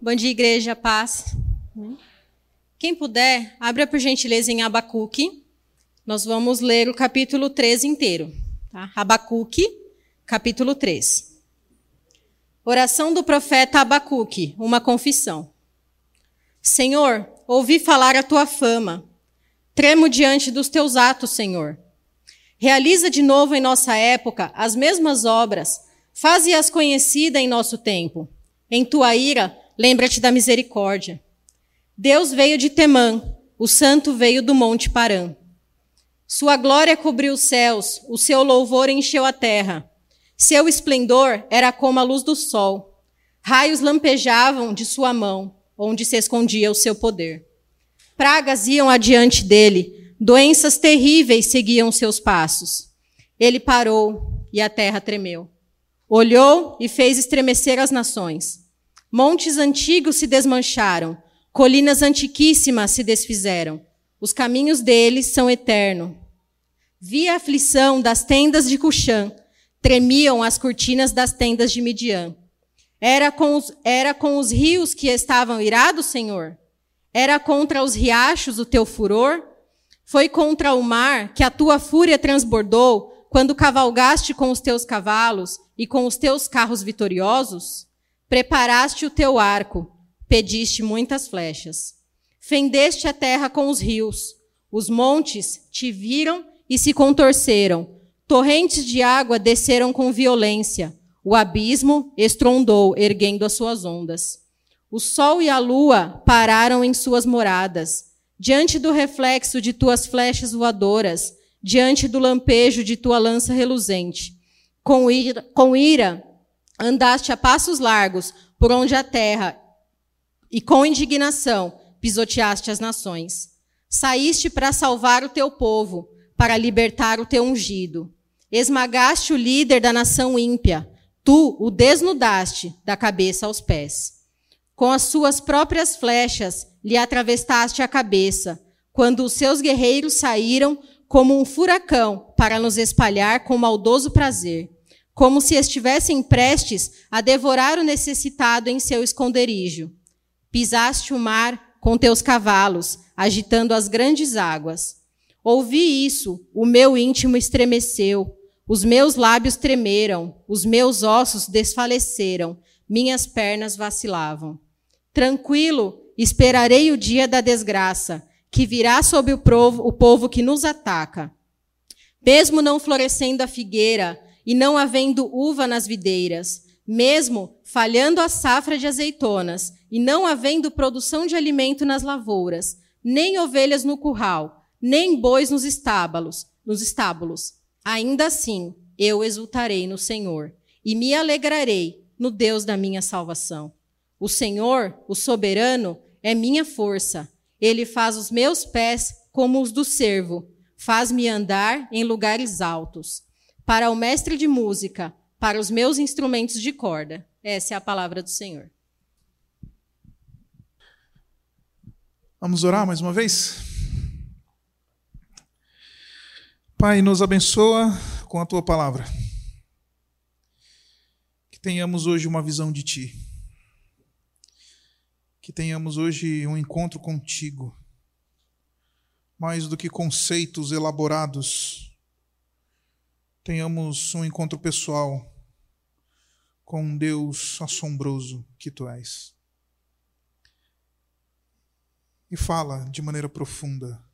Bom dia, igreja, paz. Quem puder, abra por gentileza em Abacuque. Nós vamos ler o capítulo 3 inteiro. Tá? Abacuque, capítulo 3. Oração do profeta Abacuque, uma confissão. Senhor, ouvi falar a tua fama. Tremo diante dos teus atos, Senhor. Realiza de novo em nossa época as mesmas obras, faze-as conhecida em nosso tempo. Em tua ira, lembra-te da misericórdia. Deus veio de Temã, o santo veio do monte Parã. Sua glória cobriu os céus, o seu louvor encheu a terra. Seu esplendor era como a luz do sol. Raios lampejavam de sua mão, onde se escondia o seu poder. Pragas iam adiante dele, doenças terríveis seguiam seus passos. Ele parou e a terra tremeu. Olhou e fez estremecer as nações. Montes antigos se desmancharam, colinas antiquíssimas se desfizeram. Os caminhos deles são eternos. Vi a aflição das tendas de Cuxã, tremiam as cortinas das tendas de Midian. Era com, os, era com os rios que estavam irados, Senhor? Era contra os riachos o teu furor? Foi contra o mar que a tua fúria transbordou quando cavalgaste com os teus cavalos e com os teus carros vitoriosos? Preparaste o teu arco, pediste muitas flechas. Fendeste a terra com os rios. Os montes te viram e se contorceram. Torrentes de água desceram com violência. O abismo estrondou, erguendo as suas ondas. O sol e a lua pararam em suas moradas, diante do reflexo de tuas flechas voadoras, diante do lampejo de tua lança reluzente. Com ira, com ira andaste a passos largos por onde a terra, e com indignação pisoteaste as nações. Saíste para salvar o teu povo, para libertar o teu ungido. Esmagaste o líder da nação ímpia, Tu o desnudaste da cabeça aos pés. Com as suas próprias flechas lhe atravessaste a cabeça, quando os seus guerreiros saíram como um furacão para nos espalhar com maldoso prazer, como se estivessem prestes a devorar o necessitado em seu esconderijo. Pisaste o mar com teus cavalos, agitando as grandes águas. Ouvi isso, o meu íntimo estremeceu. Os meus lábios tremeram, os meus ossos desfaleceram, minhas pernas vacilavam. Tranquilo, esperarei o dia da desgraça, que virá sobre o povo, o povo que nos ataca. Mesmo não florescendo a figueira e não havendo uva nas videiras, mesmo falhando a safra de azeitonas e não havendo produção de alimento nas lavouras, nem ovelhas no curral, nem bois nos estábulos, nos estábulos, Ainda assim, eu exultarei no Senhor e me alegrarei no Deus da minha salvação. O Senhor, o soberano, é minha força. Ele faz os meus pés como os do servo, faz-me andar em lugares altos. Para o mestre de música, para os meus instrumentos de corda. Essa é a palavra do Senhor. Vamos orar mais uma vez? Pai, nos abençoa com a tua palavra. Que tenhamos hoje uma visão de ti. Que tenhamos hoje um encontro contigo. Mais do que conceitos elaborados, tenhamos um encontro pessoal com um Deus assombroso que tu és. E fala de maneira profunda,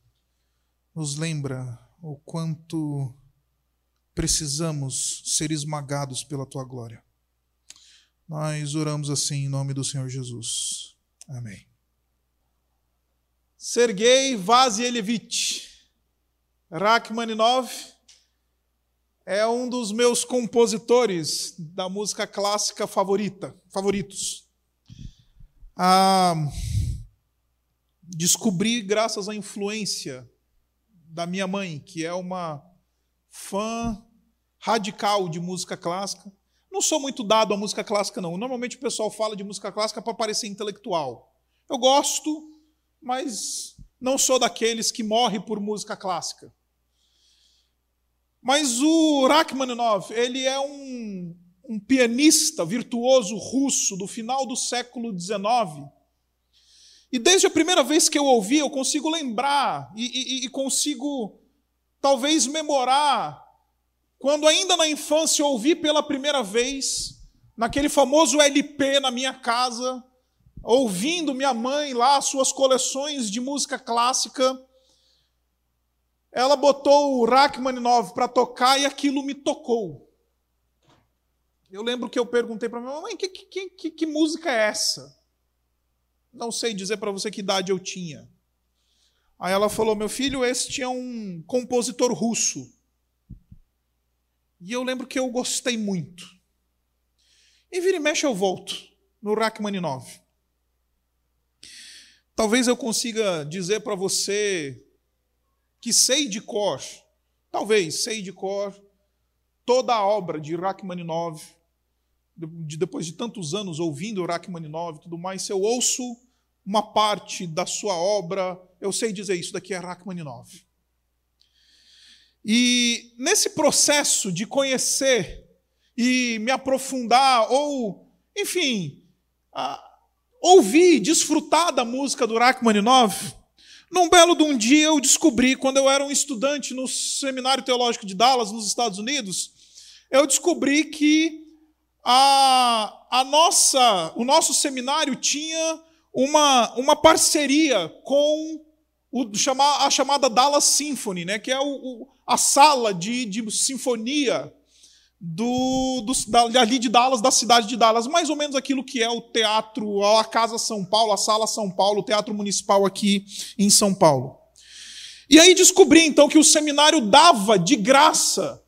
nos lembra o quanto precisamos ser esmagados pela tua glória. Nós oramos assim em nome do Senhor Jesus. Amém. Sergei Vasilevich Rachmaninov é um dos meus compositores da música clássica favorita, favoritos. Ah, descobri graças à influência da minha mãe, que é uma fã radical de música clássica. Não sou muito dado à música clássica, não. Normalmente o pessoal fala de música clássica para parecer intelectual. Eu gosto, mas não sou daqueles que morre por música clássica. Mas o Rachmaninoff, ele é um, um pianista virtuoso russo do final do século XIX. E desde a primeira vez que eu ouvi, eu consigo lembrar e, e, e consigo, talvez, memorar, quando ainda na infância eu ouvi pela primeira vez, naquele famoso LP na minha casa, ouvindo minha mãe lá, suas coleções de música clássica. Ela botou o Rachmaninoff para tocar e aquilo me tocou. Eu lembro que eu perguntei para minha mãe: que, que, que, que música é essa? Não sei dizer para você que idade eu tinha. Aí ela falou: meu filho, esse tinha um compositor russo. E eu lembro que eu gostei muito. E vira e mexe eu volto no Rachmaninoff. Talvez eu consiga dizer para você que sei de cor, talvez sei de cor, toda a obra de Rachmaninoff, de, depois de tantos anos ouvindo Rachmaninoff e tudo mais, se eu ouço uma parte da sua obra, eu sei dizer isso daqui é Rachmaninoff. E nesse processo de conhecer e me aprofundar, ou, enfim, ouvir, desfrutar da música do Rachmaninoff, num belo de um dia eu descobri, quando eu era um estudante no Seminário Teológico de Dallas, nos Estados Unidos, eu descobri que a, a nossa, o nosso seminário tinha uma, uma parceria com o, a chamada Dallas Symphony, né, que é o, o, a sala de, de sinfonia do, do, da, ali de Dallas, da cidade de Dallas, mais ou menos aquilo que é o teatro, a Casa São Paulo, a Sala São Paulo, o Teatro Municipal aqui em São Paulo. E aí descobri então que o seminário dava de graça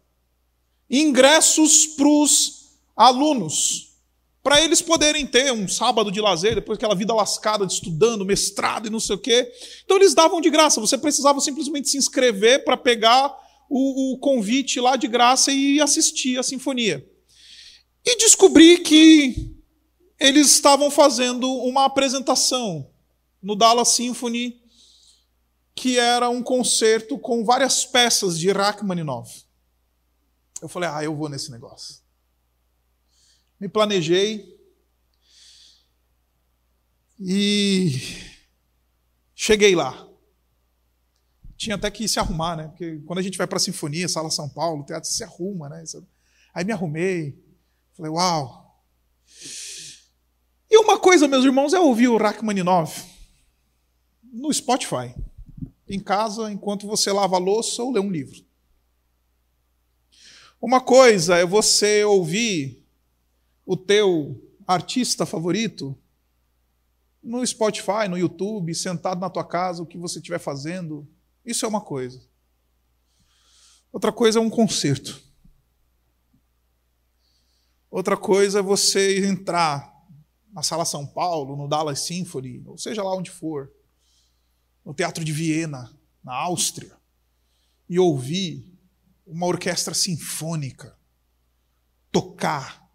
ingressos para os alunos, para eles poderem ter um sábado de lazer, depois aquela vida lascada de estudando, mestrado e não sei o quê. Então eles davam de graça, você precisava simplesmente se inscrever para pegar o, o convite lá de graça e assistir a sinfonia. E descobri que eles estavam fazendo uma apresentação no Dallas Symphony, que era um concerto com várias peças de Rachmaninoff. Eu falei, ah, eu vou nesse negócio. Me planejei e cheguei lá tinha até que se arrumar, né? Porque quando a gente vai para a Sinfonia, Sala São Paulo, teatro se arruma, né? Aí me arrumei, falei, uau. E uma coisa, meus irmãos, é ouvir o Rachmaninoff no Spotify, em casa, enquanto você lava a louça ou lê um livro. Uma coisa é você ouvir o teu artista favorito no Spotify, no YouTube, sentado na tua casa, o que você estiver fazendo, isso é uma coisa. Outra coisa é um concerto. Outra coisa é você entrar na Sala São Paulo, no Dallas Symphony, ou seja lá onde for, no Teatro de Viena, na Áustria, e ouvir uma orquestra sinfônica tocar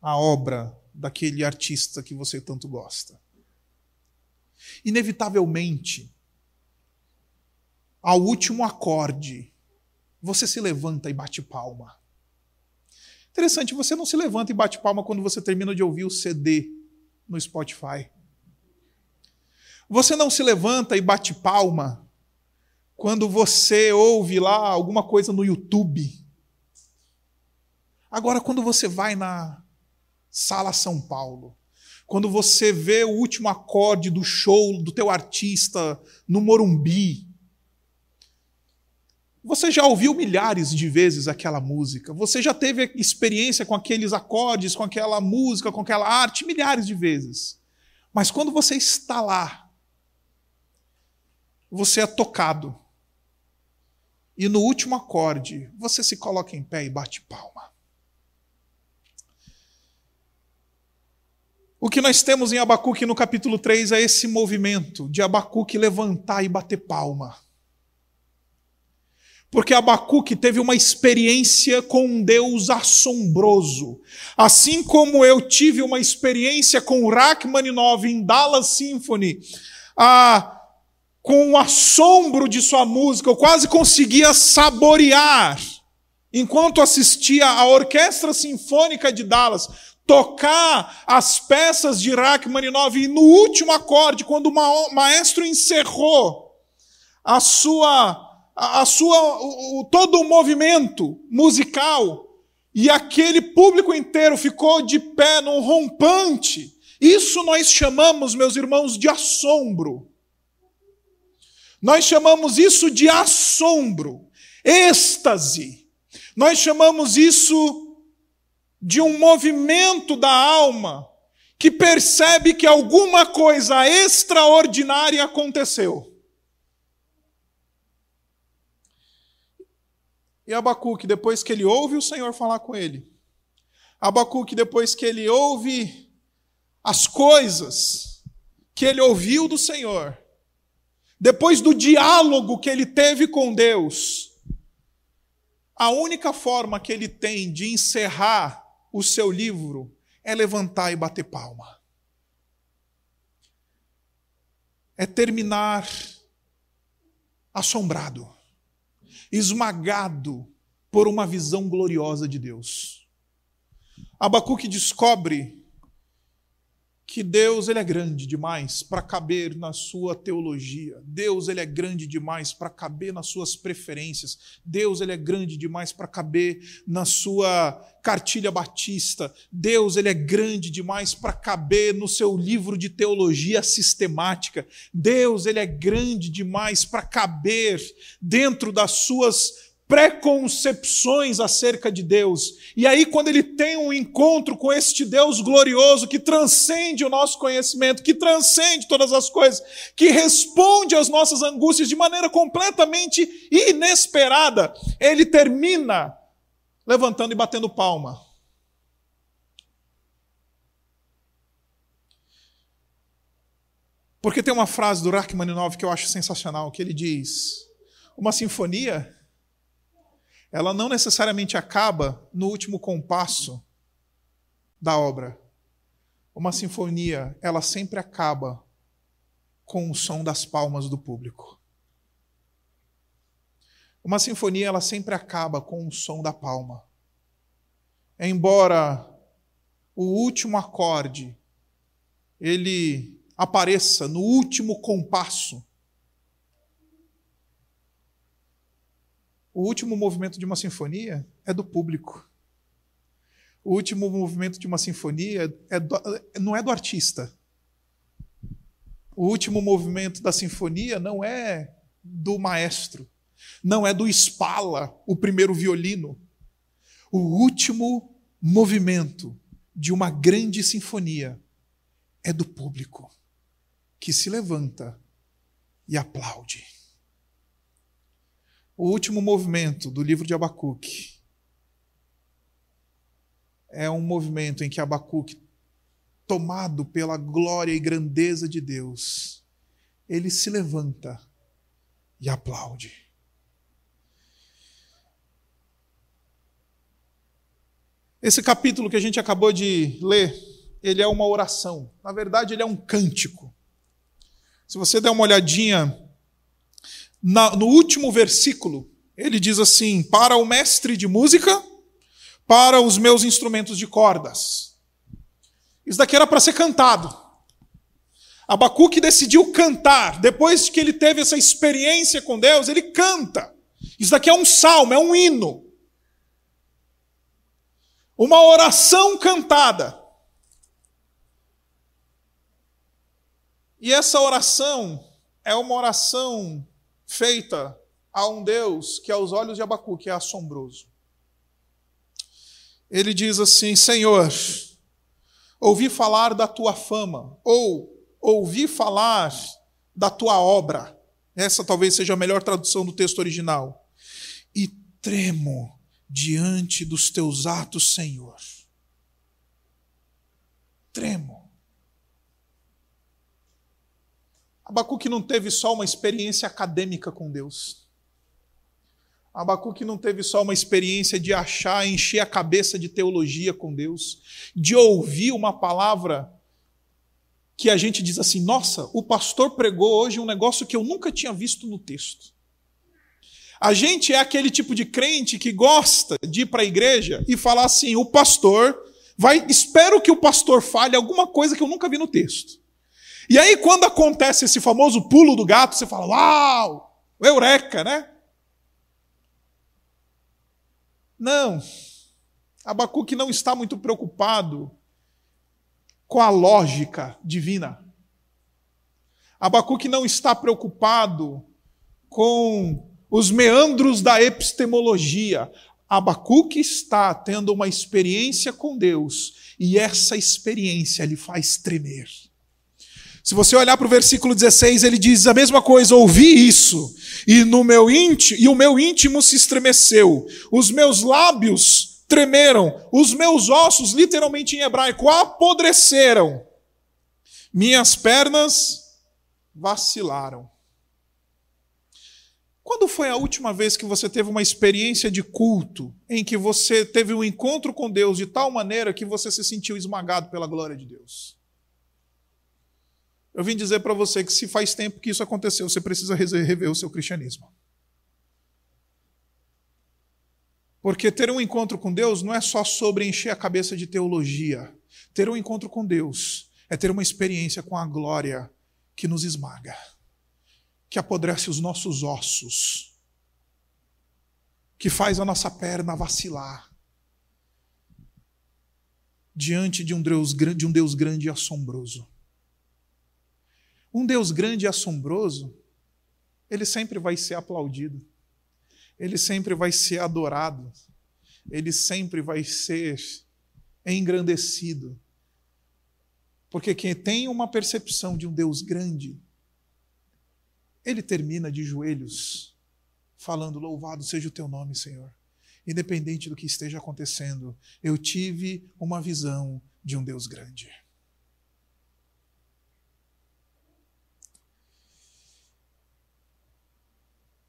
a obra daquele artista que você tanto gosta. Inevitavelmente, ao último acorde, você se levanta e bate palma. Interessante, você não se levanta e bate palma quando você termina de ouvir o CD no Spotify. Você não se levanta e bate palma quando você ouve lá alguma coisa no YouTube. Agora, quando você vai na Sala São Paulo, quando você vê o último acorde do show do teu artista no Morumbi, você já ouviu milhares de vezes aquela música, você já teve experiência com aqueles acordes, com aquela música, com aquela arte, milhares de vezes. Mas quando você está lá, você é tocado. E no último acorde, você se coloca em pé e bate palma. O que nós temos em Abacuque no capítulo 3 é esse movimento de Abacuque levantar e bater palma. Porque Abacuque teve uma experiência com um Deus assombroso. Assim como eu tive uma experiência com Rachmaninoff em Dallas Symphony, ah, com o assombro de sua música, eu quase conseguia saborear enquanto assistia a Orquestra Sinfônica de Dallas tocar as peças de Rachmaninoff e no último acorde, quando o maestro encerrou a sua a, sua o, o, todo o movimento musical e aquele público inteiro ficou de pé num rompante. Isso nós chamamos, meus irmãos, de assombro. Nós chamamos isso de assombro, êxtase. Nós chamamos isso de um movimento da alma que percebe que alguma coisa extraordinária aconteceu. E Abacuque, depois que ele ouve o Senhor falar com ele, Abacuque, depois que ele ouve as coisas que ele ouviu do Senhor, depois do diálogo que ele teve com Deus, a única forma que ele tem de encerrar o seu livro é levantar e bater palma. É terminar assombrado esmagado por uma visão gloriosa de Deus. Abacuque descobre que Deus ele é grande demais para caber na sua teologia. Deus ele é grande demais para caber nas suas preferências. Deus ele é grande demais para caber na sua cartilha batista. Deus ele é grande demais para caber no seu livro de teologia sistemática. Deus ele é grande demais para caber dentro das suas preconcepções acerca de Deus. E aí, quando ele tem um encontro com este Deus glorioso que transcende o nosso conhecimento, que transcende todas as coisas, que responde às nossas angústias de maneira completamente inesperada, ele termina levantando e batendo palma. Porque tem uma frase do Rachmaninoff que eu acho sensacional, que ele diz: uma sinfonia ela não necessariamente acaba no último compasso da obra. Uma sinfonia, ela sempre acaba com o som das palmas do público. Uma sinfonia, ela sempre acaba com o som da palma. Embora o último acorde ele apareça no último compasso, O último movimento de uma sinfonia é do público. O último movimento de uma sinfonia é do, não é do artista. O último movimento da sinfonia não é do maestro. Não é do Spala, o primeiro violino. O último movimento de uma grande sinfonia é do público, que se levanta e aplaude. O último movimento do livro de Abacuque é um movimento em que Abacuque, tomado pela glória e grandeza de Deus, ele se levanta e aplaude. Esse capítulo que a gente acabou de ler, ele é uma oração. Na verdade, ele é um cântico. Se você der uma olhadinha na, no último versículo, ele diz assim: Para o mestre de música, para os meus instrumentos de cordas. Isso daqui era para ser cantado. Abacuque decidiu cantar. Depois que ele teve essa experiência com Deus, ele canta. Isso daqui é um salmo, é um hino. Uma oração cantada. E essa oração é uma oração feita a um Deus que, aos olhos de Abacuque, é assombroso. Ele diz assim: Senhor, ouvi falar da tua fama, ou ouvi falar da tua obra. Essa talvez seja a melhor tradução do texto original. E tremo diante dos teus atos, Senhor. Tremo. Abacuque não teve só uma experiência acadêmica com Deus. Abacuque não teve só uma experiência de achar, encher a cabeça de teologia com Deus, de ouvir uma palavra que a gente diz assim: nossa, o pastor pregou hoje um negócio que eu nunca tinha visto no texto. A gente é aquele tipo de crente que gosta de ir para a igreja e falar assim: o pastor vai, espero que o pastor fale alguma coisa que eu nunca vi no texto. E aí, quando acontece esse famoso pulo do gato, você fala: Uau, eureka, né? Não. Abacuque não está muito preocupado com a lógica divina. Abacuque não está preocupado com os meandros da epistemologia. Abacuque está tendo uma experiência com Deus e essa experiência lhe faz tremer. Se você olhar para o versículo 16, ele diz a mesma coisa: ouvi isso, e no meu íntimo, e o meu íntimo se estremeceu, os meus lábios tremeram, os meus ossos, literalmente em hebraico, apodreceram, minhas pernas vacilaram. Quando foi a última vez que você teve uma experiência de culto em que você teve um encontro com Deus de tal maneira que você se sentiu esmagado pela glória de Deus? Eu vim dizer para você que se faz tempo que isso aconteceu, você precisa rever o seu cristianismo. Porque ter um encontro com Deus não é só sobre encher a cabeça de teologia. Ter um encontro com Deus é ter uma experiência com a glória que nos esmaga, que apodrece os nossos ossos, que faz a nossa perna vacilar diante de um Deus, de um Deus grande e assombroso. Um Deus grande e assombroso, ele sempre vai ser aplaudido, ele sempre vai ser adorado, ele sempre vai ser engrandecido, porque quem tem uma percepção de um Deus grande, ele termina de joelhos, falando: Louvado seja o teu nome, Senhor. Independente do que esteja acontecendo, eu tive uma visão de um Deus grande.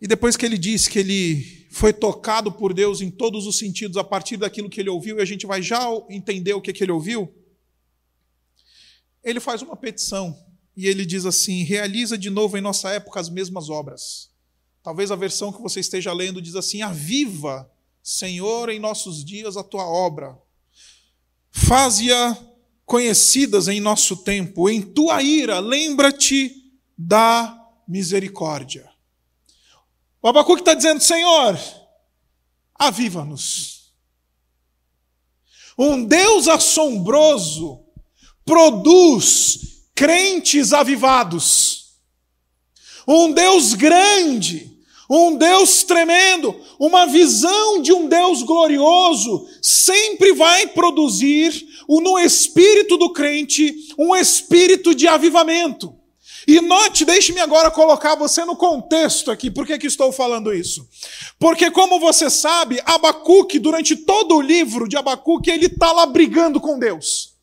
E depois que ele disse que ele foi tocado por Deus em todos os sentidos a partir daquilo que ele ouviu, e a gente vai já entender o que, que ele ouviu, ele faz uma petição e ele diz assim: realiza de novo em nossa época as mesmas obras. Talvez a versão que você esteja lendo diz assim: aviva, Senhor, em nossos dias a tua obra. Faze-a conhecidas em nosso tempo. Em tua ira, lembra-te da misericórdia. O Abacuque está dizendo: Senhor, aviva-nos. Um Deus assombroso produz crentes avivados. Um Deus grande, um Deus tremendo, uma visão de um Deus glorioso, sempre vai produzir no espírito do crente um espírito de avivamento. E note, deixe-me agora colocar você no contexto aqui, por que, que estou falando isso? Porque, como você sabe, Abacuque, durante todo o livro de Abacuque, ele está lá brigando com Deus.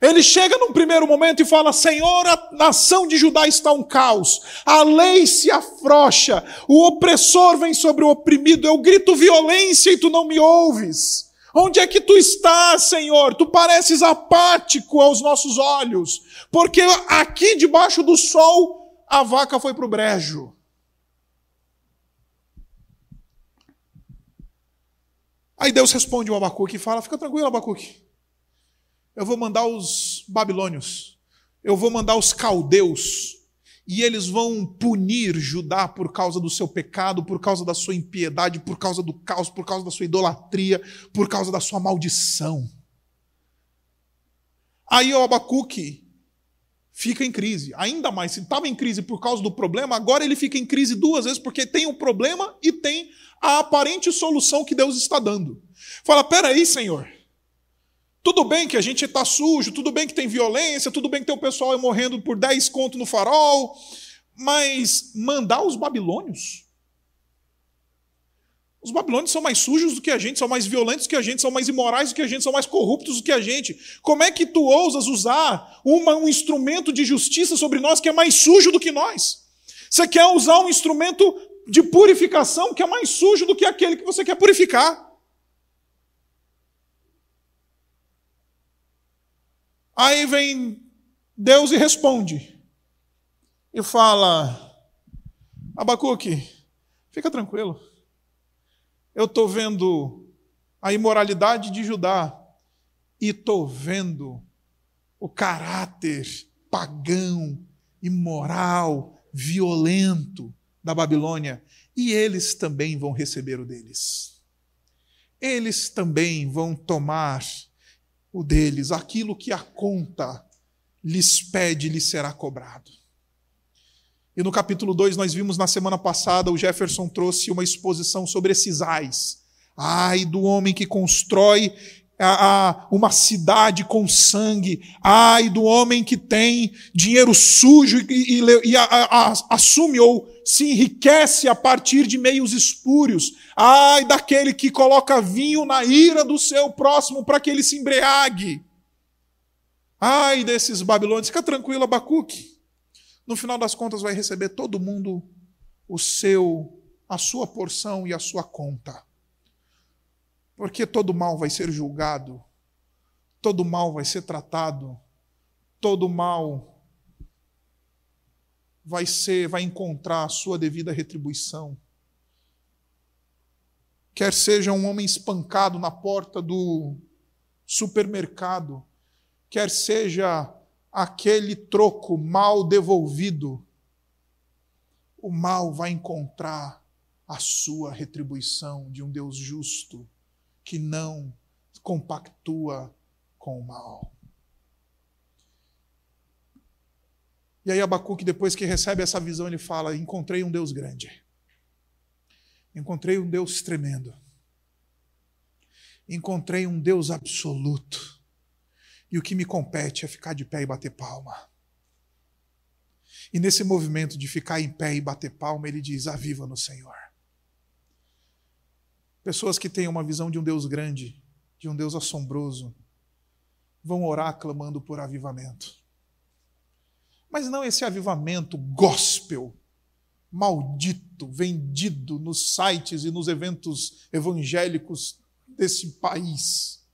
Ele chega num primeiro momento e fala: Senhor, a nação de Judá está um caos, a lei se afrocha, o opressor vem sobre o oprimido, eu grito violência e tu não me ouves. Onde é que tu estás, Senhor? Tu pareces apático aos nossos olhos, porque aqui debaixo do sol a vaca foi para o brejo. Aí Deus responde ao Abacuque e fala: Fica tranquilo, Abacuque. Eu vou mandar os babilônios, eu vou mandar os caldeus, e eles vão punir Judá por causa do seu pecado, por causa da sua impiedade, por causa do caos, por causa da sua idolatria, por causa da sua maldição. Aí o Abacuque fica em crise, ainda mais, se estava em crise por causa do problema, agora ele fica em crise duas vezes, porque tem o problema e tem a aparente solução que Deus está dando. Fala, peraí, Senhor, tudo bem que a gente está sujo, tudo bem que tem violência, tudo bem que tem o pessoal morrendo por 10 contos no farol, mas mandar os babilônios? Os babilônios são mais sujos do que a gente, são mais violentos do que a gente, são mais imorais do que a gente, são mais corruptos do que a gente. Como é que tu ousas usar uma, um instrumento de justiça sobre nós que é mais sujo do que nós? Você quer usar um instrumento de purificação que é mais sujo do que aquele que você quer purificar. Aí vem Deus e responde. E fala: Abacuque, fica tranquilo. Eu estou vendo a imoralidade de Judá e estou vendo o caráter pagão, imoral, violento da Babilônia. E eles também vão receber o deles. Eles também vão tomar o deles. Aquilo que a conta lhes pede, lhes será cobrado. E no capítulo 2, nós vimos na semana passada, o Jefferson trouxe uma exposição sobre esses ais. Ai do homem que constrói a, a, uma cidade com sangue. Ai do homem que tem dinheiro sujo e, e, e a, assume ou se enriquece a partir de meios espúrios. Ai daquele que coloca vinho na ira do seu próximo para que ele se embriague. Ai desses babilônios. Fica tranquilo, Abacuque no final das contas vai receber todo mundo o seu a sua porção e a sua conta. Porque todo mal vai ser julgado, todo mal vai ser tratado, todo mal vai ser vai encontrar a sua devida retribuição. Quer seja um homem espancado na porta do supermercado, quer seja aquele troco mal devolvido, o mal vai encontrar a sua retribuição de um Deus justo que não compactua com o mal. E aí Abacuque, depois que recebe essa visão, ele fala: Encontrei um Deus grande. Encontrei um Deus tremendo. Encontrei um Deus absoluto e o que me compete é ficar de pé e bater palma. E nesse movimento de ficar em pé e bater palma, ele diz: Aviva no Senhor. Pessoas que têm uma visão de um Deus grande, de um Deus assombroso, vão orar clamando por avivamento. Mas não esse avivamento gospel, maldito, vendido nos sites e nos eventos evangélicos desse país.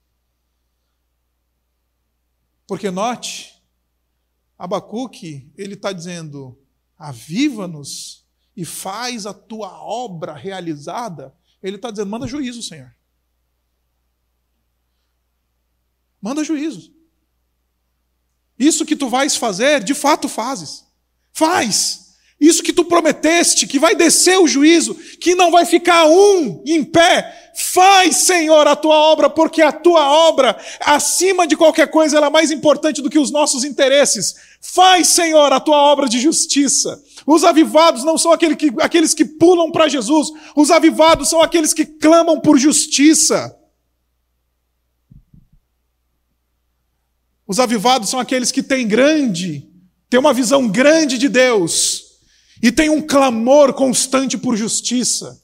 Porque note, Abacuque, ele está dizendo: aviva-nos e faz a tua obra realizada. Ele está dizendo: manda juízo, Senhor. Manda juízo. Isso que tu vais fazer, de fato fazes. Faz. Isso que tu prometeste, que vai descer o juízo, que não vai ficar um em pé. Faz, Senhor, a tua obra, porque a tua obra, acima de qualquer coisa, ela é mais importante do que os nossos interesses. Faz, Senhor, a tua obra de justiça. Os avivados não são aqueles que, aqueles que pulam para Jesus, os avivados são aqueles que clamam por justiça. Os avivados são aqueles que têm grande, têm uma visão grande de Deus e tem um clamor constante por justiça.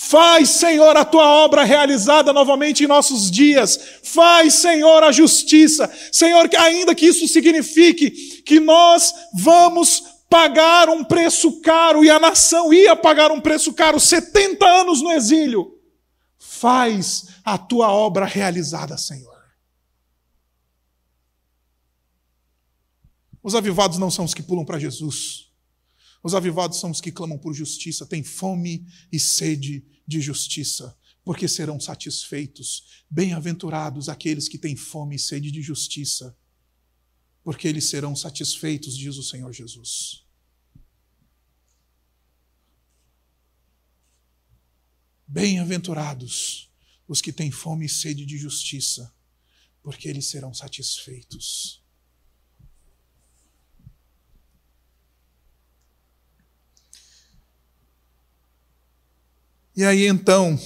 Faz, Senhor, a tua obra realizada novamente em nossos dias. Faz, Senhor, a justiça. Senhor, ainda que isso signifique que nós vamos pagar um preço caro e a nação ia pagar um preço caro, 70 anos no exílio. Faz a tua obra realizada, Senhor. Os avivados não são os que pulam para Jesus. Os avivados são os que clamam por justiça, têm fome e sede de justiça, porque serão satisfeitos. Bem-aventurados aqueles que têm fome e sede de justiça, porque eles serão satisfeitos, diz o Senhor Jesus. Bem-aventurados os que têm fome e sede de justiça, porque eles serão satisfeitos. E aí então,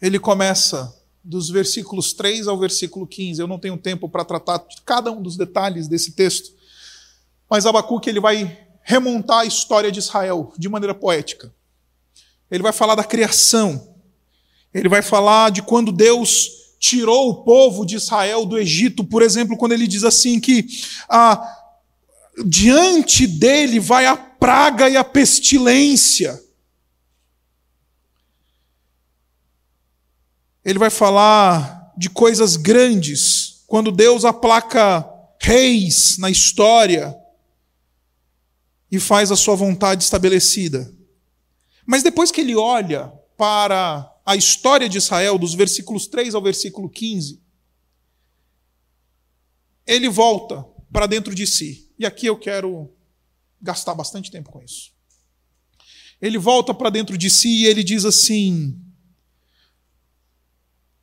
ele começa dos versículos 3 ao versículo 15. Eu não tenho tempo para tratar cada um dos detalhes desse texto, mas Abacuque ele vai remontar a história de Israel de maneira poética. Ele vai falar da criação. Ele vai falar de quando Deus tirou o povo de Israel do Egito, por exemplo, quando ele diz assim que ah, diante dele vai a praga e a pestilência. Ele vai falar de coisas grandes, quando Deus aplaca reis na história e faz a sua vontade estabelecida. Mas depois que ele olha para a história de Israel, dos versículos 3 ao versículo 15, ele volta para dentro de si. E aqui eu quero gastar bastante tempo com isso. Ele volta para dentro de si e ele diz assim: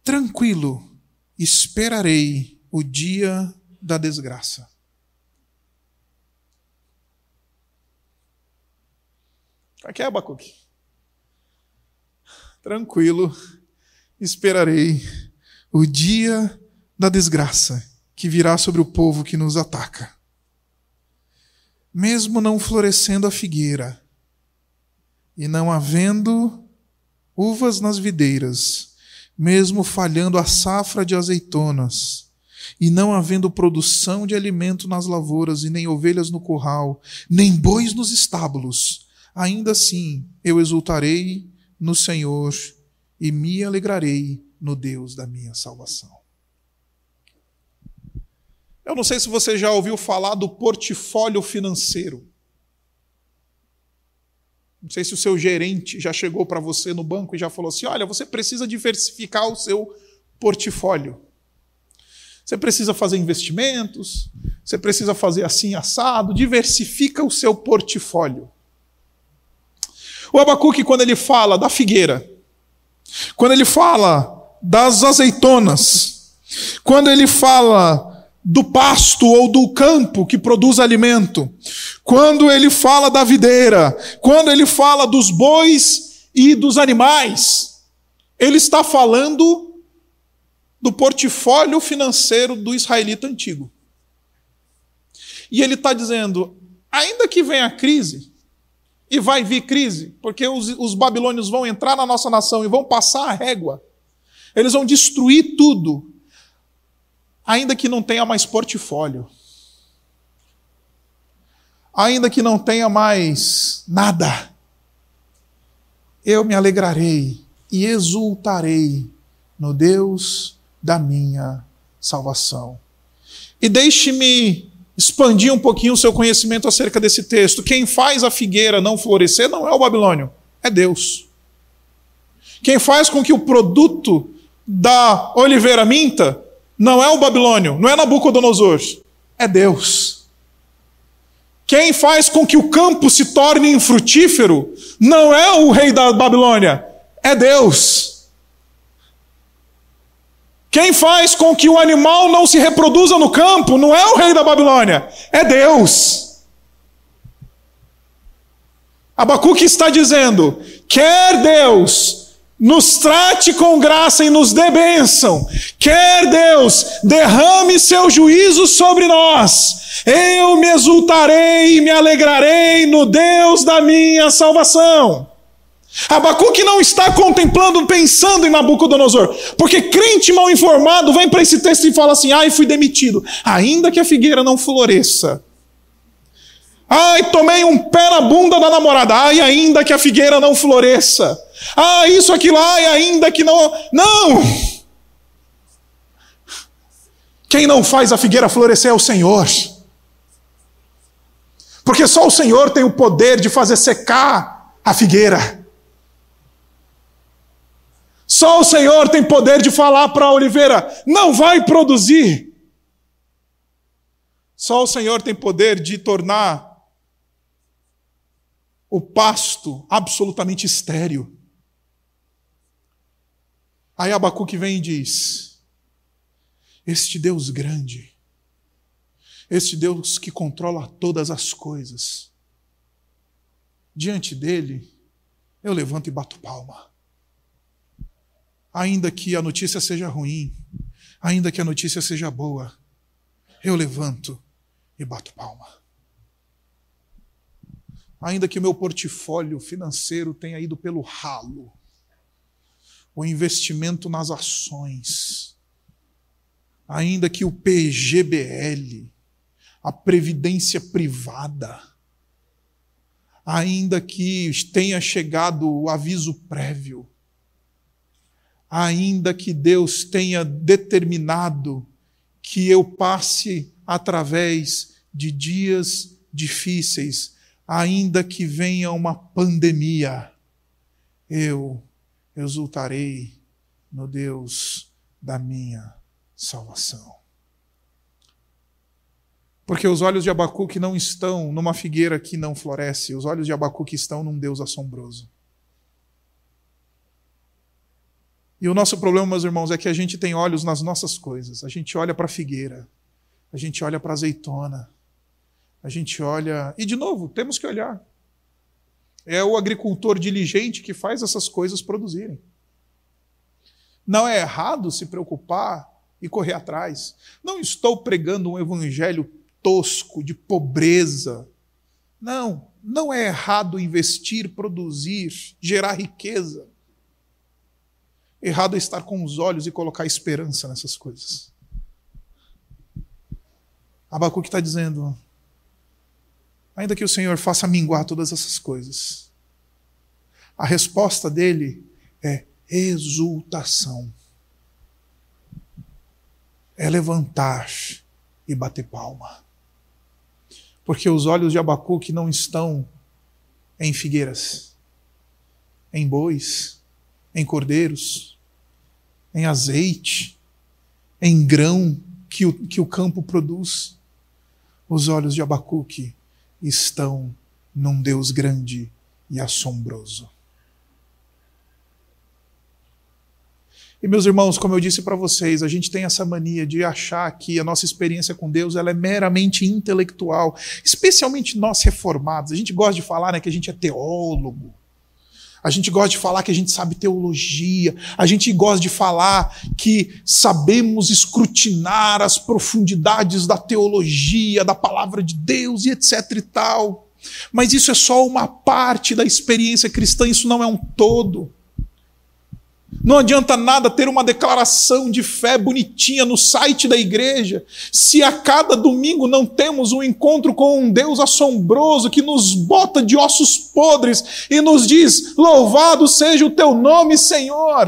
Tranquilo, esperarei o dia da desgraça. Aqui é Abacuque. Tranquilo, esperarei o dia da desgraça que virá sobre o povo que nos ataca. Mesmo não florescendo a figueira, e não havendo uvas nas videiras, mesmo falhando a safra de azeitonas, e não havendo produção de alimento nas lavouras, e nem ovelhas no curral, nem bois nos estábulos, ainda assim eu exultarei no Senhor e me alegrarei no Deus da minha salvação. Eu não sei se você já ouviu falar do portfólio financeiro. Não sei se o seu gerente já chegou para você no banco e já falou assim: olha, você precisa diversificar o seu portfólio. Você precisa fazer investimentos, você precisa fazer assim assado, diversifica o seu portfólio. O Abacuque, quando ele fala da figueira, quando ele fala das azeitonas, quando ele fala do pasto ou do campo que produz alimento, quando ele fala da videira, quando ele fala dos bois e dos animais, ele está falando do portfólio financeiro do israelita antigo. E ele está dizendo: ainda que venha a crise, e vai vir crise, porque os, os babilônios vão entrar na nossa nação e vão passar a régua, eles vão destruir tudo, ainda que não tenha mais portfólio, ainda que não tenha mais nada, eu me alegrarei e exultarei no Deus da minha salvação. E deixe-me expandir um pouquinho o seu conhecimento acerca desse texto. Quem faz a figueira não florescer não é o Babilônio, é Deus. Quem faz com que o produto da oliveira minta não é o Babilônio, não é Nabucodonosor, é Deus. Quem faz com que o campo se torne infrutífero não é o rei da Babilônia, é Deus. Quem faz com que o animal não se reproduza no campo não é o rei da Babilônia, é Deus. Abacuque está dizendo: quer Deus nos trate com graça e nos dê bênção. Quer Deus derrame seu juízo sobre nós. Eu me exultarei e me alegrarei no Deus da minha salvação. Abacuque não está contemplando, pensando em Nabucodonosor, porque crente mal informado vem para esse texto e fala assim: ai, fui demitido, ainda que a figueira não floresça. Ai, tomei um pé na bunda da namorada, ai, ainda que a figueira não floresça. Ah, isso, aquilo, ai, ainda que não. Não! Quem não faz a figueira florescer é o Senhor. Porque só o Senhor tem o poder de fazer secar a figueira. Só o Senhor tem poder de falar para a oliveira: não vai produzir. Só o Senhor tem poder de tornar o pasto absolutamente estéril. Aí Abacuque vem e diz: Este Deus grande, este Deus que controla todas as coisas, diante dele, eu levanto e bato palma. Ainda que a notícia seja ruim, ainda que a notícia seja boa, eu levanto e bato palma. Ainda que o meu portfólio financeiro tenha ido pelo ralo, o investimento nas ações, ainda que o PGBL, a previdência privada, ainda que tenha chegado o aviso prévio, ainda que Deus tenha determinado que eu passe através de dias difíceis, ainda que venha uma pandemia, eu exultarei no Deus da minha salvação. Porque os olhos de Abacuque não estão numa figueira que não floresce, os olhos de Abacuque estão num Deus assombroso. E o nosso problema, meus irmãos, é que a gente tem olhos nas nossas coisas. A gente olha para a figueira, a gente olha para a azeitona, a gente olha. E, de novo, temos que olhar. É o agricultor diligente que faz essas coisas produzirem. Não é errado se preocupar e correr atrás. Não estou pregando um evangelho tosco, de pobreza. Não, não é errado investir, produzir, gerar riqueza. Errado é estar com os olhos e colocar esperança nessas coisas. Abacuque está dizendo: ainda que o Senhor faça minguar todas essas coisas, a resposta dele é exultação. É levantar e bater palma. Porque os olhos de Abacuque não estão em figueiras, em bois, em cordeiros, em azeite, em grão que o, que o campo produz. Os olhos de Abacuque estão num Deus grande e assombroso. E meus irmãos, como eu disse para vocês, a gente tem essa mania de achar que a nossa experiência com Deus ela é meramente intelectual, especialmente nós reformados. A gente gosta de falar né, que a gente é teólogo. A gente gosta de falar que a gente sabe teologia, a gente gosta de falar que sabemos escrutinar as profundidades da teologia, da palavra de Deus e etc e tal. Mas isso é só uma parte da experiência cristã, isso não é um todo. Não adianta nada ter uma declaração de fé bonitinha no site da igreja, se a cada domingo não temos um encontro com um Deus assombroso que nos bota de ossos podres e nos diz: Louvado seja o teu nome, Senhor.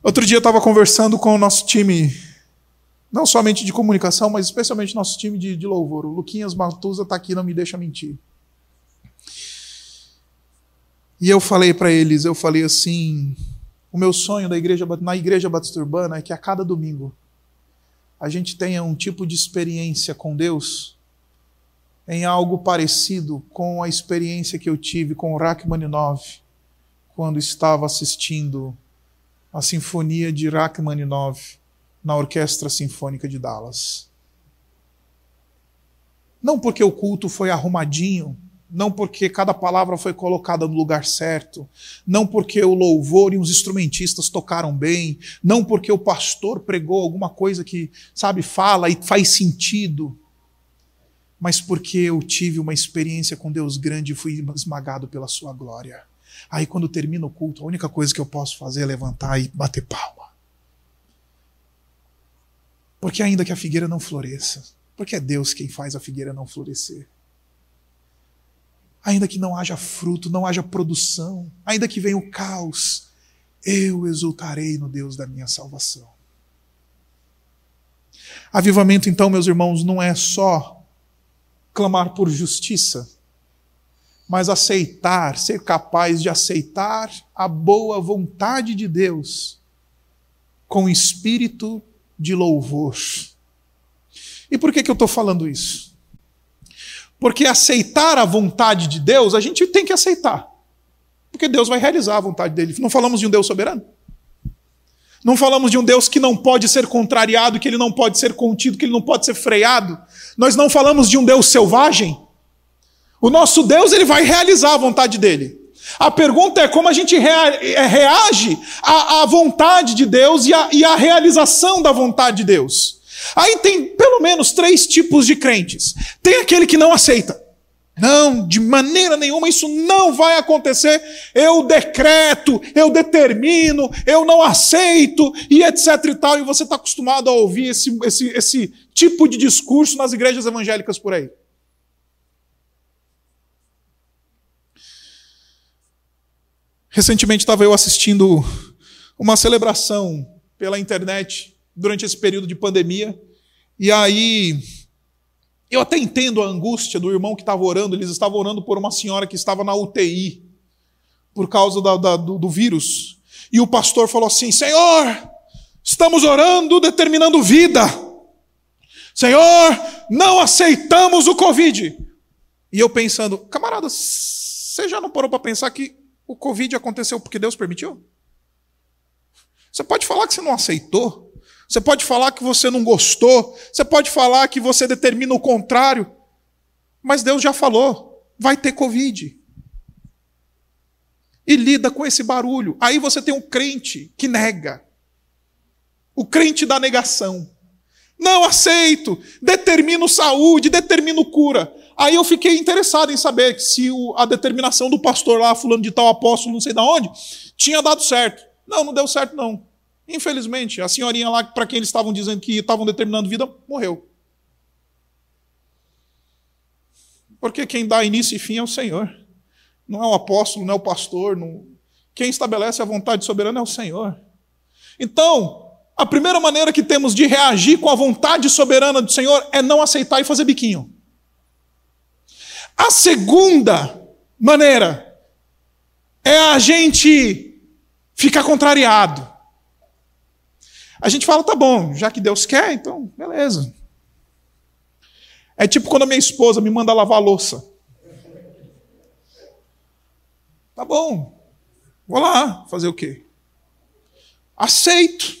Outro dia eu estava conversando com o nosso time, não somente de comunicação, mas especialmente nosso time de, de louvor. O Luquinhas Matusa está aqui, não me deixa mentir. E eu falei para eles, eu falei assim, o meu sonho da igreja, na igreja batista urbana é que a cada domingo a gente tenha um tipo de experiência com Deus em algo parecido com a experiência que eu tive com Rachmaninoff quando estava assistindo a Sinfonia de Rachmaninoff na Orquestra Sinfônica de Dallas. Não porque o culto foi arrumadinho, não porque cada palavra foi colocada no lugar certo, não porque o louvor e os instrumentistas tocaram bem, não porque o pastor pregou alguma coisa que, sabe, fala e faz sentido, mas porque eu tive uma experiência com Deus grande e fui esmagado pela sua glória. Aí quando termina o culto, a única coisa que eu posso fazer é levantar e bater palma. Porque ainda que a figueira não floresça, porque é Deus quem faz a figueira não florescer ainda que não haja fruto, não haja produção, ainda que venha o caos, eu exultarei no Deus da minha salvação. Avivamento, então, meus irmãos, não é só clamar por justiça, mas aceitar, ser capaz de aceitar a boa vontade de Deus com espírito de louvor. E por que, que eu estou falando isso? Porque aceitar a vontade de Deus, a gente tem que aceitar. Porque Deus vai realizar a vontade dele. Não falamos de um Deus soberano? Não falamos de um Deus que não pode ser contrariado, que ele não pode ser contido, que ele não pode ser freado. Nós não falamos de um Deus selvagem. O nosso Deus, ele vai realizar a vontade dele. A pergunta é como a gente é, reage à, vontade de Deus e à, e à realização da vontade de Deus. Aí tem pelo menos três tipos de crentes. Tem aquele que não aceita. Não, de maneira nenhuma isso não vai acontecer. Eu decreto, eu determino, eu não aceito e etc e tal. E você está acostumado a ouvir esse, esse, esse tipo de discurso nas igrejas evangélicas por aí. Recentemente estava eu assistindo uma celebração pela internet durante esse período de pandemia. E aí Eu até entendo a angústia do irmão que estava orando, eles estavam orando por uma senhora que estava na UTI, por causa da, da, do, do vírus. E o pastor falou assim: Senhor, estamos orando, determinando vida. Senhor, não aceitamos o Covid. E eu pensando, camarada, você já não parou para pensar que o Covid aconteceu porque Deus permitiu? Você pode falar que você não aceitou, você pode falar que você não gostou, você pode falar que você determina o contrário, mas Deus já falou, vai ter Covid. E lida com esse barulho. Aí você tem um crente que nega. O crente da negação. Não aceito, determino saúde, determino cura. Aí eu fiquei interessado em saber se a determinação do pastor lá, fulano de tal apóstolo, não sei de onde, tinha dado certo. Não, não deu certo não. Infelizmente, a senhorinha lá, para quem eles estavam dizendo que estavam determinando vida, morreu. Porque quem dá início e fim é o Senhor. Não é o apóstolo, não é o pastor. Não... Quem estabelece a vontade soberana é o Senhor. Então, a primeira maneira que temos de reagir com a vontade soberana do Senhor é não aceitar e fazer biquinho. A segunda maneira é a gente ficar contrariado. A gente fala, tá bom, já que Deus quer, então, beleza. É tipo quando a minha esposa me manda lavar louça. Tá bom, vou lá fazer o quê? Aceito.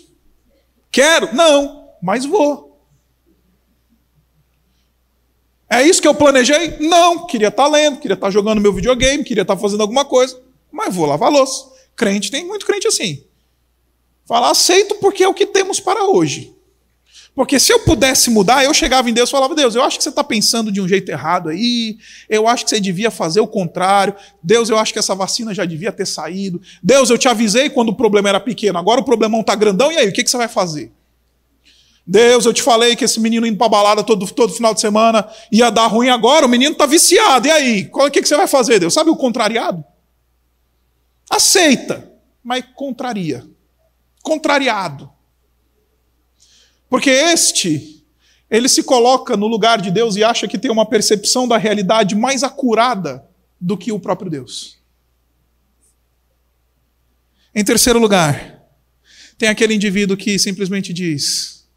Quero? Não, mas vou. É isso que eu planejei? Não, queria estar tá lendo, queria estar tá jogando meu videogame, queria estar tá fazendo alguma coisa, mas vou lavar louça. Crente tem muito crente assim. Fala, aceito porque é o que temos para hoje. Porque se eu pudesse mudar, eu chegava em Deus e falava: Deus, eu acho que você está pensando de um jeito errado aí, eu acho que você devia fazer o contrário. Deus, eu acho que essa vacina já devia ter saído. Deus, eu te avisei quando o problema era pequeno, agora o problemão está grandão, e aí, o que, que você vai fazer? Deus, eu te falei que esse menino indo para balada todo, todo final de semana ia dar ruim agora, o menino está viciado, e aí? O que, que você vai fazer, Deus? Sabe o contrariado? Aceita, mas contraria contrariado. Porque este, ele se coloca no lugar de Deus e acha que tem uma percepção da realidade mais acurada do que o próprio Deus. Em terceiro lugar, tem aquele indivíduo que simplesmente diz: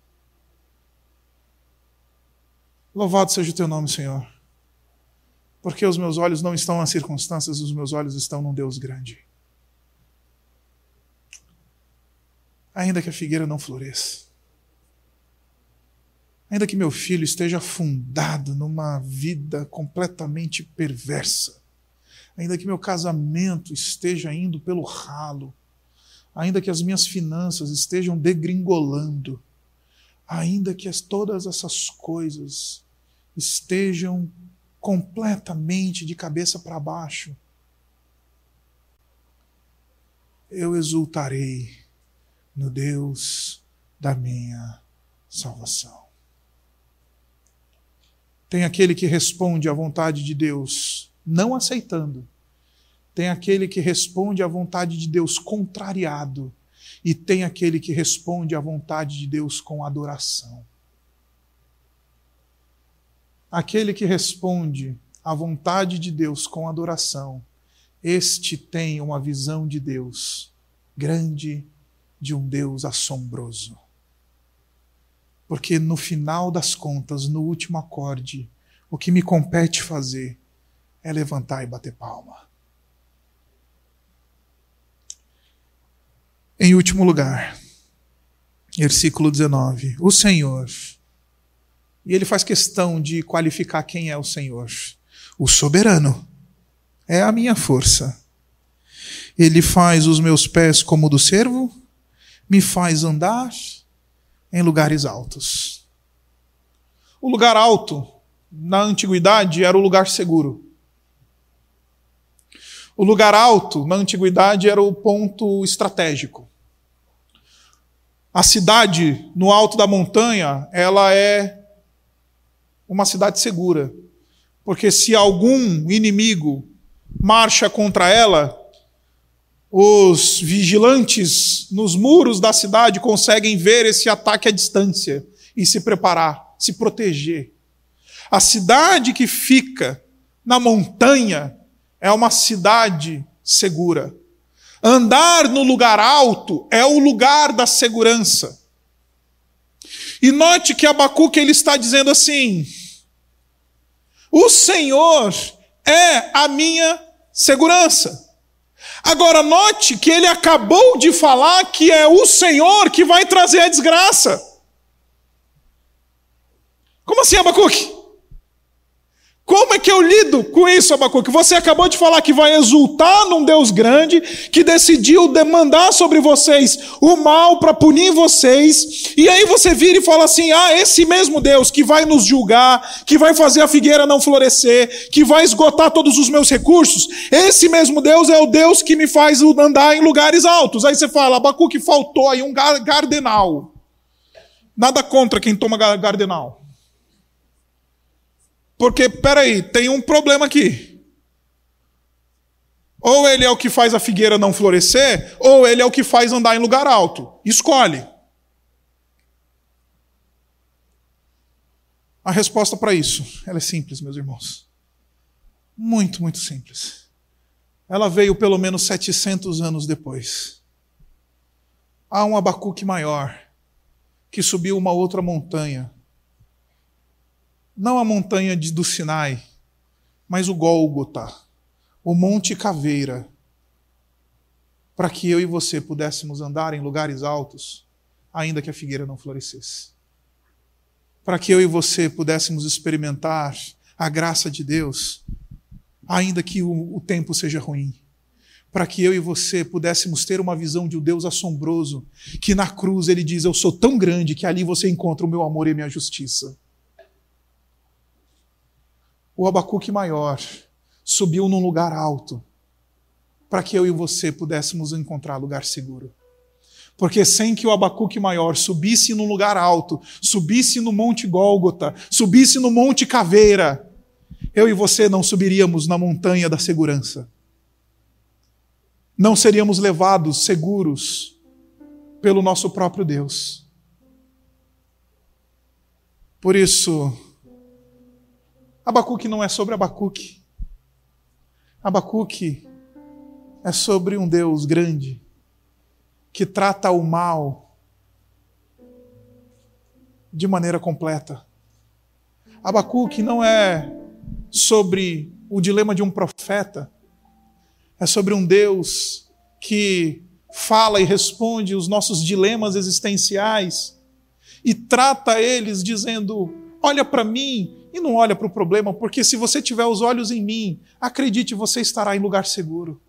Louvado seja o teu nome, Senhor, porque os meus olhos não estão nas circunstâncias, os meus olhos estão num Deus grande. Ainda que a figueira não floresça, ainda que meu filho esteja afundado numa vida completamente perversa, ainda que meu casamento esteja indo pelo ralo, ainda que as minhas finanças estejam degringolando, ainda que as, todas essas coisas estejam completamente de cabeça para baixo, eu exultarei no Deus da minha salvação. Tem aquele que responde à vontade de Deus não aceitando. Tem aquele que responde à vontade de Deus contrariado. E tem aquele que responde à vontade de Deus com adoração. Aquele que responde à vontade de Deus com adoração, este tem uma visão de Deus grande de um Deus assombroso. Porque no final das contas, no último acorde, o que me compete fazer é levantar e bater palma. Em último lugar, versículo 19: O Senhor, e ele faz questão de qualificar quem é o Senhor, o soberano, é a minha força. Ele faz os meus pés como do servo me faz andar em lugares altos. O lugar alto, na antiguidade, era o lugar seguro. O lugar alto, na antiguidade, era o ponto estratégico. A cidade no alto da montanha, ela é uma cidade segura. Porque se algum inimigo marcha contra ela, os vigilantes nos muros da cidade conseguem ver esse ataque à distância e se preparar, se proteger. A cidade que fica na montanha é uma cidade segura. Andar no lugar alto é o lugar da segurança. E note que Abacuque ele está dizendo assim: O Senhor é a minha segurança. Agora note que ele acabou de falar que é o Senhor que vai trazer a desgraça. Como assim, Abacuque? Como é que eu lido com isso, Abacuque? Você acabou de falar que vai exultar num Deus grande, que decidiu demandar sobre vocês o mal para punir vocês, e aí você vira e fala assim: ah, esse mesmo Deus que vai nos julgar, que vai fazer a figueira não florescer, que vai esgotar todos os meus recursos, esse mesmo Deus é o Deus que me faz andar em lugares altos. Aí você fala: Abacuque, faltou aí um gardenal. Nada contra quem toma gardenal. Porque, peraí, tem um problema aqui. Ou ele é o que faz a figueira não florescer, ou ele é o que faz andar em lugar alto. Escolhe. A resposta para isso, ela é simples, meus irmãos. Muito, muito simples. Ela veio pelo menos 700 anos depois. Há um Abacuque maior que subiu uma outra montanha não a montanha do Sinai, mas o Gólgota, o Monte Caveira, para que eu e você pudéssemos andar em lugares altos, ainda que a figueira não florescesse. Para que eu e você pudéssemos experimentar a graça de Deus, ainda que o, o tempo seja ruim para que eu e você pudéssemos ter uma visão de um Deus assombroso, que na cruz ele diz: Eu sou tão grande que ali você encontra o meu amor e a minha justiça o Abacuque maior subiu num lugar alto para que eu e você pudéssemos encontrar lugar seguro. Porque sem que o Abacuque maior subisse num lugar alto, subisse no Monte Gólgota, subisse no Monte Caveira, eu e você não subiríamos na montanha da segurança. Não seríamos levados seguros pelo nosso próprio Deus. Por isso, Abacuque não é sobre Abacuque. Abacuque é sobre um Deus grande que trata o mal de maneira completa. Abacuque não é sobre o dilema de um profeta, é sobre um Deus que fala e responde os nossos dilemas existenciais e trata eles dizendo: Olha para mim e não olha para o problema, porque se você tiver os olhos em mim, acredite, você estará em lugar seguro.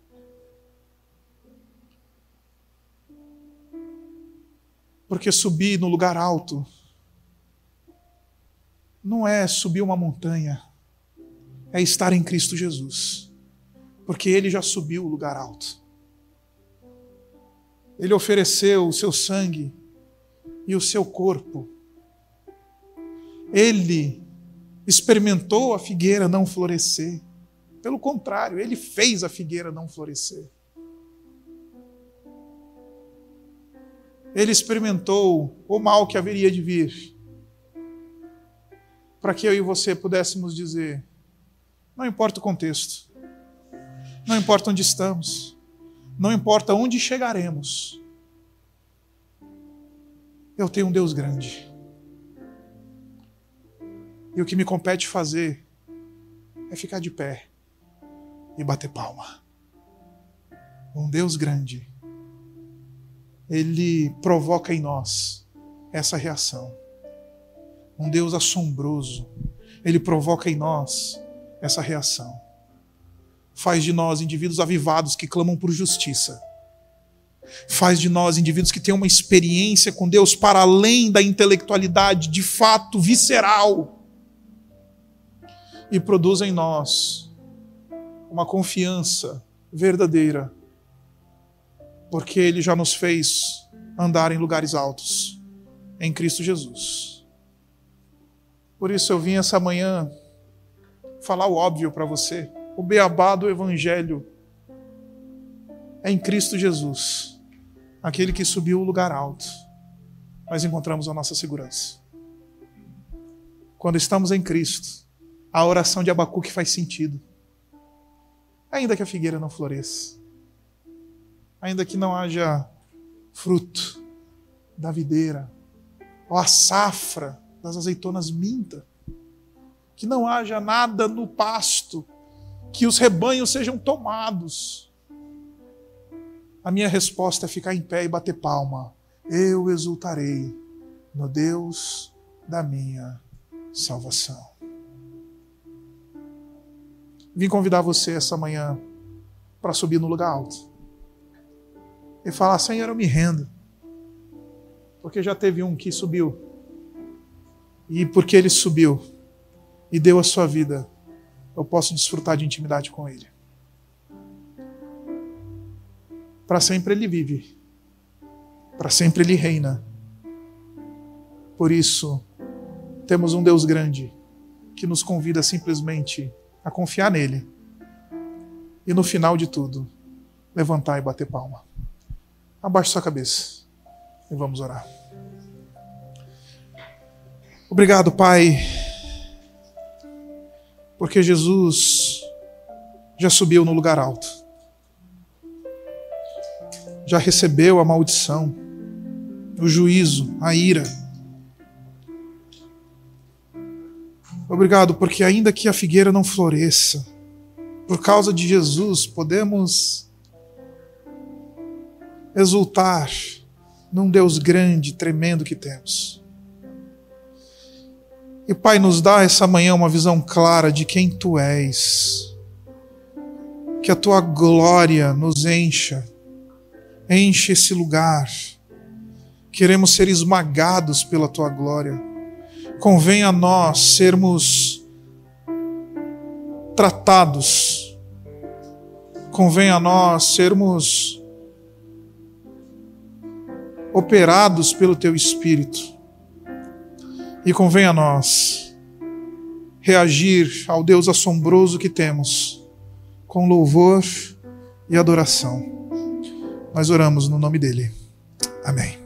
Porque subir no lugar alto não é subir uma montanha, é estar em Cristo Jesus. Porque ele já subiu o lugar alto. Ele ofereceu o seu sangue e o seu corpo. Ele experimentou a figueira não florescer. Pelo contrário, ele fez a figueira não florescer. Ele experimentou o mal que haveria de vir. Para que eu e você pudéssemos dizer: não importa o contexto, não importa onde estamos, não importa onde chegaremos, eu tenho um Deus grande e o que me compete fazer é ficar de pé e bater palma. Um Deus grande, ele provoca em nós essa reação. Um Deus assombroso, ele provoca em nós essa reação. Faz de nós indivíduos avivados que clamam por justiça. Faz de nós indivíduos que têm uma experiência com Deus para além da intelectualidade, de fato visceral e produz em nós uma confiança verdadeira, porque Ele já nos fez andar em lugares altos em Cristo Jesus. Por isso eu vim essa manhã falar o óbvio para você. O beabá do Evangelho é em Cristo Jesus, aquele que subiu o lugar alto. Nós encontramos a nossa segurança. Quando estamos em Cristo, a oração de Abacuque faz sentido. Ainda que a figueira não floresça, ainda que não haja fruto da videira, ou a safra das azeitonas minta, que não haja nada no pasto, que os rebanhos sejam tomados. A minha resposta é ficar em pé e bater palma. Eu exultarei no Deus da minha salvação. Vim convidar você essa manhã para subir no lugar alto e falar: Senhor, eu me rendo. Porque já teve um que subiu. E porque ele subiu e deu a sua vida, eu posso desfrutar de intimidade com ele. Para sempre ele vive. Para sempre ele reina. Por isso, temos um Deus grande que nos convida simplesmente a confiar nele. E no final de tudo, levantar e bater palma. Abaixe sua cabeça e vamos orar. Obrigado, Pai, porque Jesus já subiu no lugar alto, já recebeu a maldição, o juízo, a ira. Obrigado, porque ainda que a figueira não floresça, por causa de Jesus, podemos exultar num Deus grande, tremendo que temos. E Pai, nos dá essa manhã uma visão clara de quem Tu és. Que a Tua glória nos encha, enche esse lugar. Queremos ser esmagados pela Tua glória. Convém a nós sermos tratados, convém a nós sermos operados pelo teu espírito. E convém a nós reagir ao Deus assombroso que temos com louvor e adoração. Nós oramos no nome dele. Amém.